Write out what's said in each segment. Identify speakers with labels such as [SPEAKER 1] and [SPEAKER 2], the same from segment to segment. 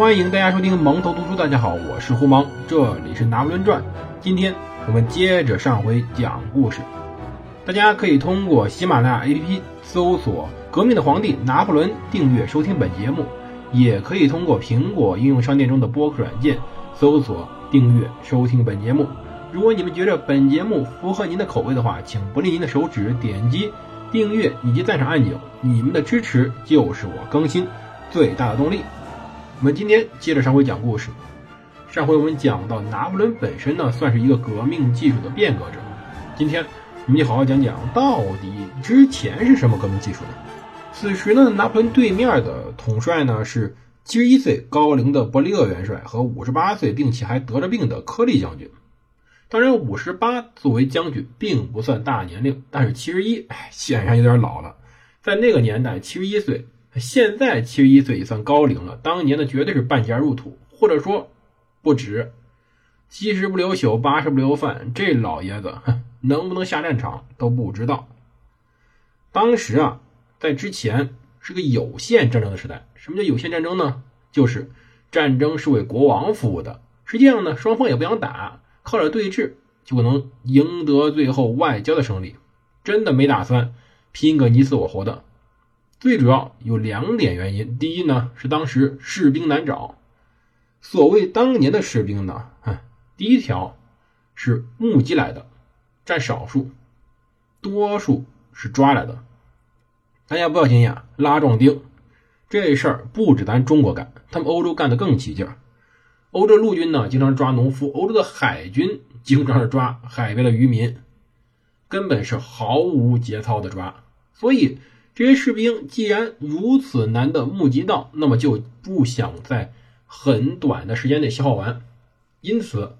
[SPEAKER 1] 欢迎大家收听蒙头读书。大家好，我是胡蒙，这里是《拿破仑传》。今天我们接着上回讲故事。大家可以通过喜马拉雅 APP 搜索“革命的皇帝拿破仑”，订阅收听本节目；也可以通过苹果应用商店中的播客软件搜索订阅收听本节目。如果你们觉得本节目符合您的口味的话，请不吝您的手指点击订阅以及赞赏按钮。你们的支持就是我更新最大的动力。我们今天接着上回讲故事。上回我们讲到拿破仑本身呢，算是一个革命技术的变革者。今天我们就好好讲讲，到底之前是什么革命技术呢？此时呢，拿破仑对面的统帅呢是七十一岁高龄的伯利厄元帅和五十八岁并且还得着病的科利将军。当然，五十八作为将军并不算大年龄，但是七十一，哎，显然有点老了。在那个年代，七十一岁。现在七十一岁也算高龄了，当年的绝对是半家入土，或者说不止。七十不留宿，八十不留饭，这老爷子能不能下战场都不知道。当时啊，在之前是个有限战争的时代。什么叫有限战争呢？就是战争是为国王服务的。实际上呢，双方也不想打，靠着对峙就能赢得最后外交的胜利。真的没打算拼个你死我活的。最主要有两点原因。第一呢，是当时士兵难找。所谓当年的士兵呢，第一条是募集来的，占少数；多数是抓来的。大家不要惊讶，拉壮丁这事儿不止咱中国干，他们欧洲干的更起劲儿。欧洲陆军呢，经常抓农夫；欧洲的海军经常是抓海边的渔民，根本是毫无节操的抓。所以。这些士兵既然如此难的募集到，那么就不想在很短的时间内消耗完，因此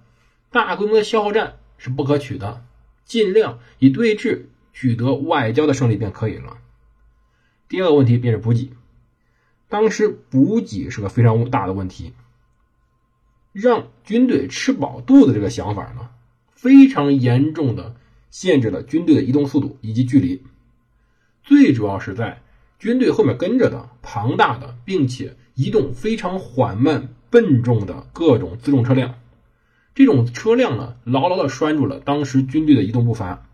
[SPEAKER 1] 大规模的消耗战是不可取的，尽量以对峙取得外交的胜利便可以了。第二个问题便是补给，当时补给是个非常大的问题，让军队吃饱肚子这个想法呢，非常严重的限制了军队的移动速度以及距离。最主要是在军队后面跟着的庞大的，并且移动非常缓慢、笨重的各种辎重车辆，这种车辆呢，牢牢的拴住了当时军队的移动步伐。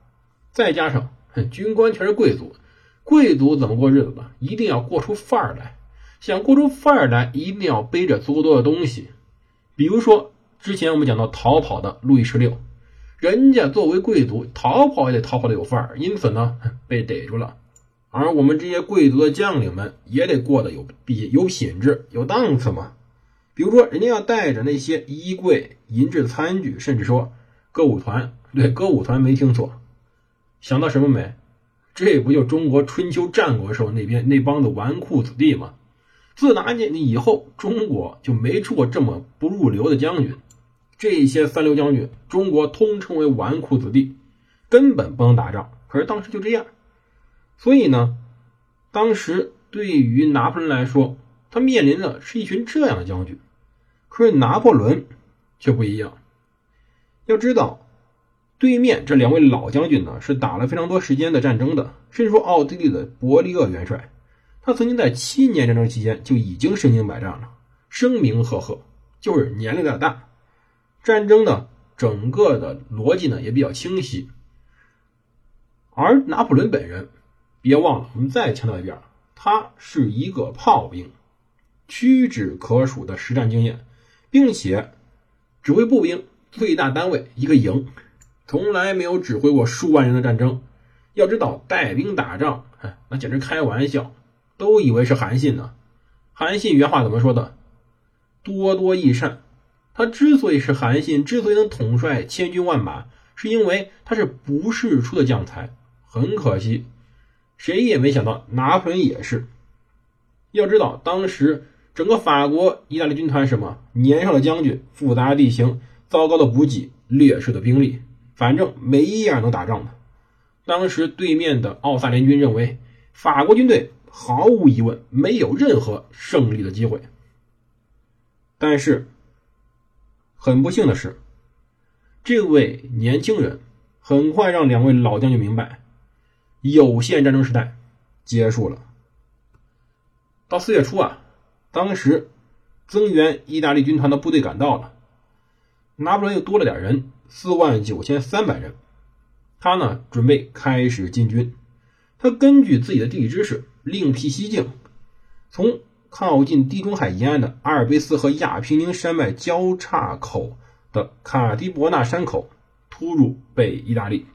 [SPEAKER 1] 再加上军官全是贵族，贵族怎么过日子呢？一定要过出范儿来。想过出范儿来，一定要背着足够多的东西。比如说之前我们讲到逃跑的路易十六，人家作为贵族，逃跑也得逃跑的有范儿，因此呢，被逮住了。而我们这些贵族的将领们也得过得有比有品质、有档次嘛。比如说，人家要带着那些衣柜、银质餐具，甚至说歌舞团。对，歌舞团没听错。想到什么没？这不就中国春秋战国时候那边那帮子纨绔子弟吗？自打你你以后，中国就没出过这么不入流的将军。这些三流将军，中国通称为纨绔子弟，根本不能打仗。可是当时就这样。所以呢，当时对于拿破仑来说，他面临的是一群这样的将军。可是拿破仑却不一样。要知道，对面这两位老将军呢，是打了非常多时间的战争的。甚至说，奥地利的伯利厄元帅，他曾经在七年战争期间就已经身经百战了，声名赫赫。就是年龄有点大，战争的整个的逻辑呢也比较清晰。而拿破仑本人。别忘了，我们再强调一遍，他是一个炮兵，屈指可数的实战经验，并且指挥步兵最大单位一个营，从来没有指挥过数万人的战争。要知道，带兵打仗，哎那简直开玩笑，都以为是韩信呢。韩信原话怎么说的？多多益善。他之所以是韩信，之所以能统帅千军万马，是因为他是不世出的将才。很可惜。谁也没想到，拿破仑也是。要知道，当时整个法国、意大利军团什么年少的将军、复杂地形、糟糕的补给、劣势的兵力，反正没一样能打仗的。当时对面的奥萨联军认为，法国军队毫无疑问没有任何胜利的机会。但是，很不幸的是，这位年轻人很快让两位老将军明白。有限战争时代结束了。到四月初啊，当时增援意大利军团的部队赶到了，拿破仑又多了点人，四万九千三百人。他呢，准备开始进军。他根据自己的地理知识，另辟蹊径，从靠近地中海沿岸的阿尔卑斯和亚平宁山脉交叉口的卡迪伯纳山口突入北意大利。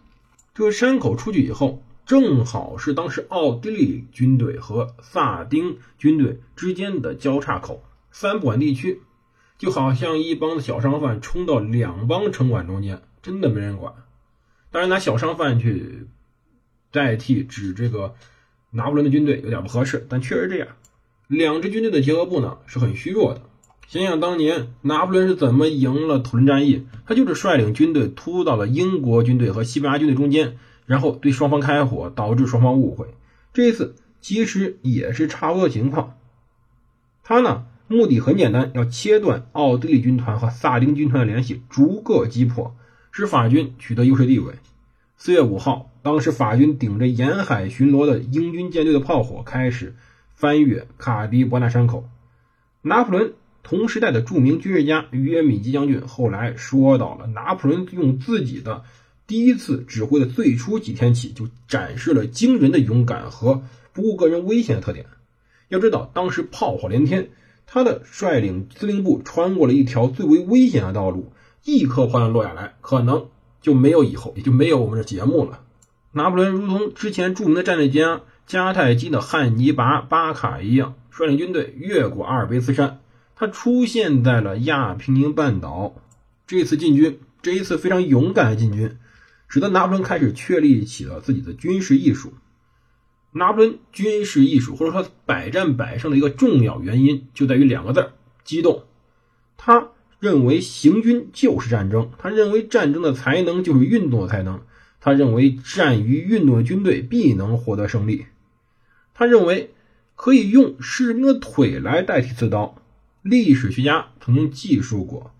[SPEAKER 1] 这个山口出去以后，正好是当时奥地利军队和萨丁军队之间的交叉口。三不管地区就好像一帮子小商贩冲到两帮城管中间，真的没人管。当然，拿小商贩去代替指这个拿破仑的军队有点不合适，但确实这样。两支军队的结合部呢是很虚弱的。想想当年拿破仑是怎么赢了土伦战役，他就是率领军队突到了英国军队和西班牙军队中间，然后对双方开火，导致双方误会。这一次其实也是差不多情况。他呢目的很简单，要切断奥地利军团和萨丁军团的联系，逐个击破，使法军取得优势地位。四月五号，当时法军顶着沿海巡逻的英军舰队的炮火，开始翻越卡迪伯纳山口。拿破仑。同时代的著名军事家约米基将军后来说到了，拿破仑用自己的第一次指挥的最初几天起，就展示了惊人的勇敢和不顾个人危险的特点。要知道，当时炮火连天，他的率领司令部穿过了一条最为危险的道路，一颗炮弹落下来，可能就没有以后，也就没有我们的节目了。拿破仑如同之前著名的战略家迦太基的汉尼拔·巴卡一样，率领军队越过阿尔卑斯山。他出现在了亚平宁半岛。这次进军，这一次非常勇敢的进军，使得拿破仑开始确立起了自己的军事艺术。拿破仑军事艺术或者说百战百胜的一个重要原因，就在于两个字儿：机动。他认为行军就是战争，他认为战争的才能就是运动的才能，他认为善于运动的军队必能获得胜利。他认为可以用士兵的腿来代替刺刀。历史学家曾经记述过，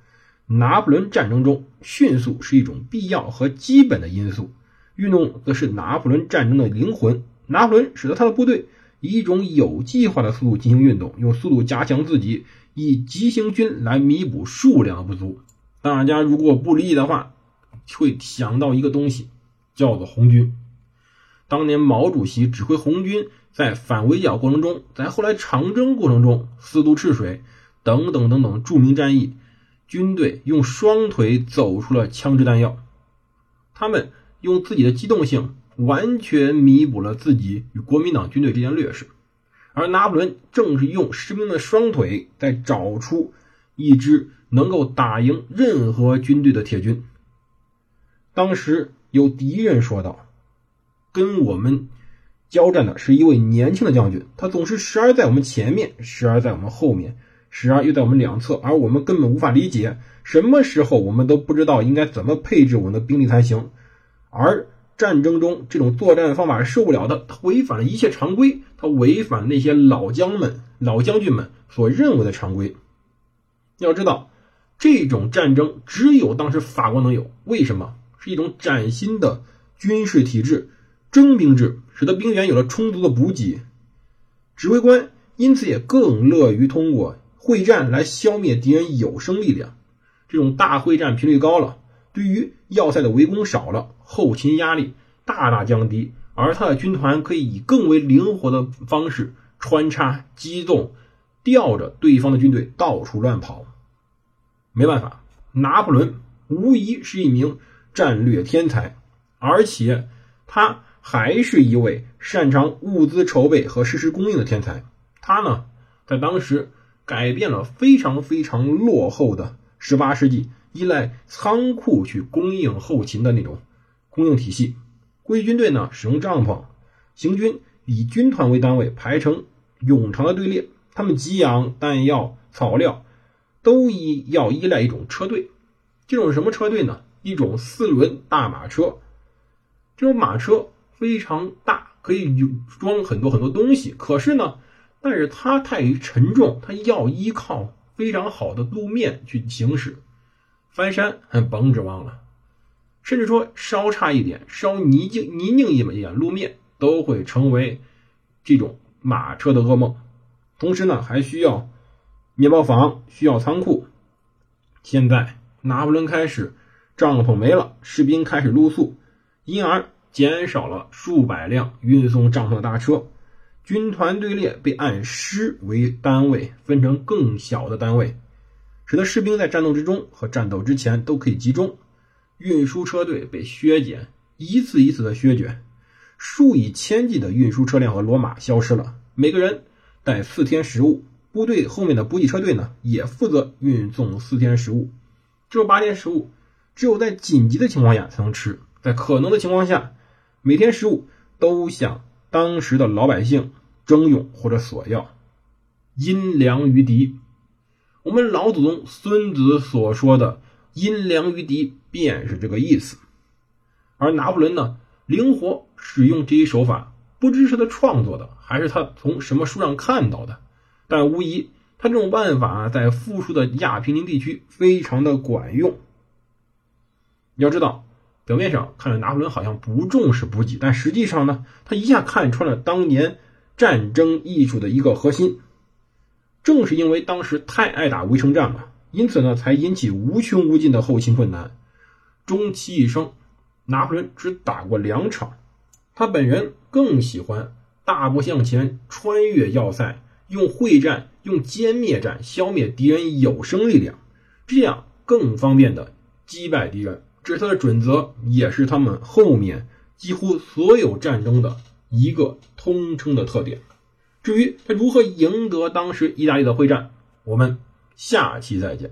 [SPEAKER 1] 拿破仑战争中迅速是一种必要和基本的因素，运动则是拿破仑战争的灵魂。拿破仑使得他的部队以一种有计划的速度进行运动，用速度加强自己，以急行军来弥补数量的不足。大家如果不理解的话，会想到一个东西，叫做红军。当年毛主席指挥红军在反围剿过程中，在后来长征过程中四渡赤水。等等等等，著名战役，军队用双腿走出了枪支弹药，他们用自己的机动性完全弥补了自己与国民党军队之间劣势，而拿破仑正是用士兵的双腿在找出一支能够打赢任何军队的铁军。当时有敌人说道：“跟我们交战的是一位年轻的将军，他总是时而在我们前面，时而在我们后面。”时而又在我们两侧，而我们根本无法理解，什么时候我们都不知道应该怎么配置我们的兵力才行。而战争中这种作战方法是受不了的，它违反了一切常规，它违反那些老将们、老将军们所认为的常规。要知道，这种战争只有当时法国能有，为什么？是一种崭新的军事体制——征兵制，使得兵员有了充足的补给，指挥官因此也更乐于通过。会战来消灭敌人有生力量，这种大会战频率高了，对于要塞的围攻少了，后勤压力大大降低，而他的军团可以以更为灵活的方式穿插、机动、吊着对方的军队到处乱跑。没办法，拿破仑无疑是一名战略天才，而且他还是一位擅长物资筹备和实施供应的天才。他呢，在当时。改变了非常非常落后的十八世纪依赖仓库去供应后勤的那种供应体系。归军队呢，使用帐篷行军，以军团为单位排成冗长的队列。他们给养弹药、草料，都依要依赖一种车队。这种什么车队呢？一种四轮大马车。这种马车非常大，可以装很多很多东西。可是呢？但是它太沉重，它要依靠非常好的路面去行驶，翻山还甭指望了。甚至说稍差一点，稍泥泞泥泞一点，路面都会成为这种马车的噩梦。同时呢，还需要面包房需要仓库。现在拿破仑开始，帐篷没了，士兵开始露宿，因而减少了数百辆运送帐篷的大车。军团队列被按师为单位分成更小的单位，使得士兵在战斗之中和战斗之前都可以集中。运输车队被削减，一次一次的削减，数以千计的运输车辆和骡马消失了。每个人带四天食物，部队后面的补给车队呢也负责运送四天食物。这八天食物只有在紧急的情况下才能吃，在可能的情况下，每天食物都想当时的老百姓征用或者索要。因粮于敌，我们老祖宗孙子所说的“因粮于敌”便是这个意思。而拿破仑呢，灵活使用这一手法。不知是他创作的，还是他从什么书上看到的，但无疑他这种办法在富庶的亚平宁地区非常的管用。要知道，表面上看着拿破仑好像不重视补给，但实际上呢，他一下看穿了当年战争艺术的一个核心。正是因为当时太爱打围城战了，因此呢，才引起无穷无尽的后勤困难。终其一生，拿破仑只打过两场。他本人更喜欢大步向前，穿越要塞，用会战、用歼灭战消灭敌人有生力量，这样更方便的击败敌人。这是他的准则，也是他们后面几乎所有战争的一个通称的特点。至于他如何赢得当时意大利的会战，我们下期再讲。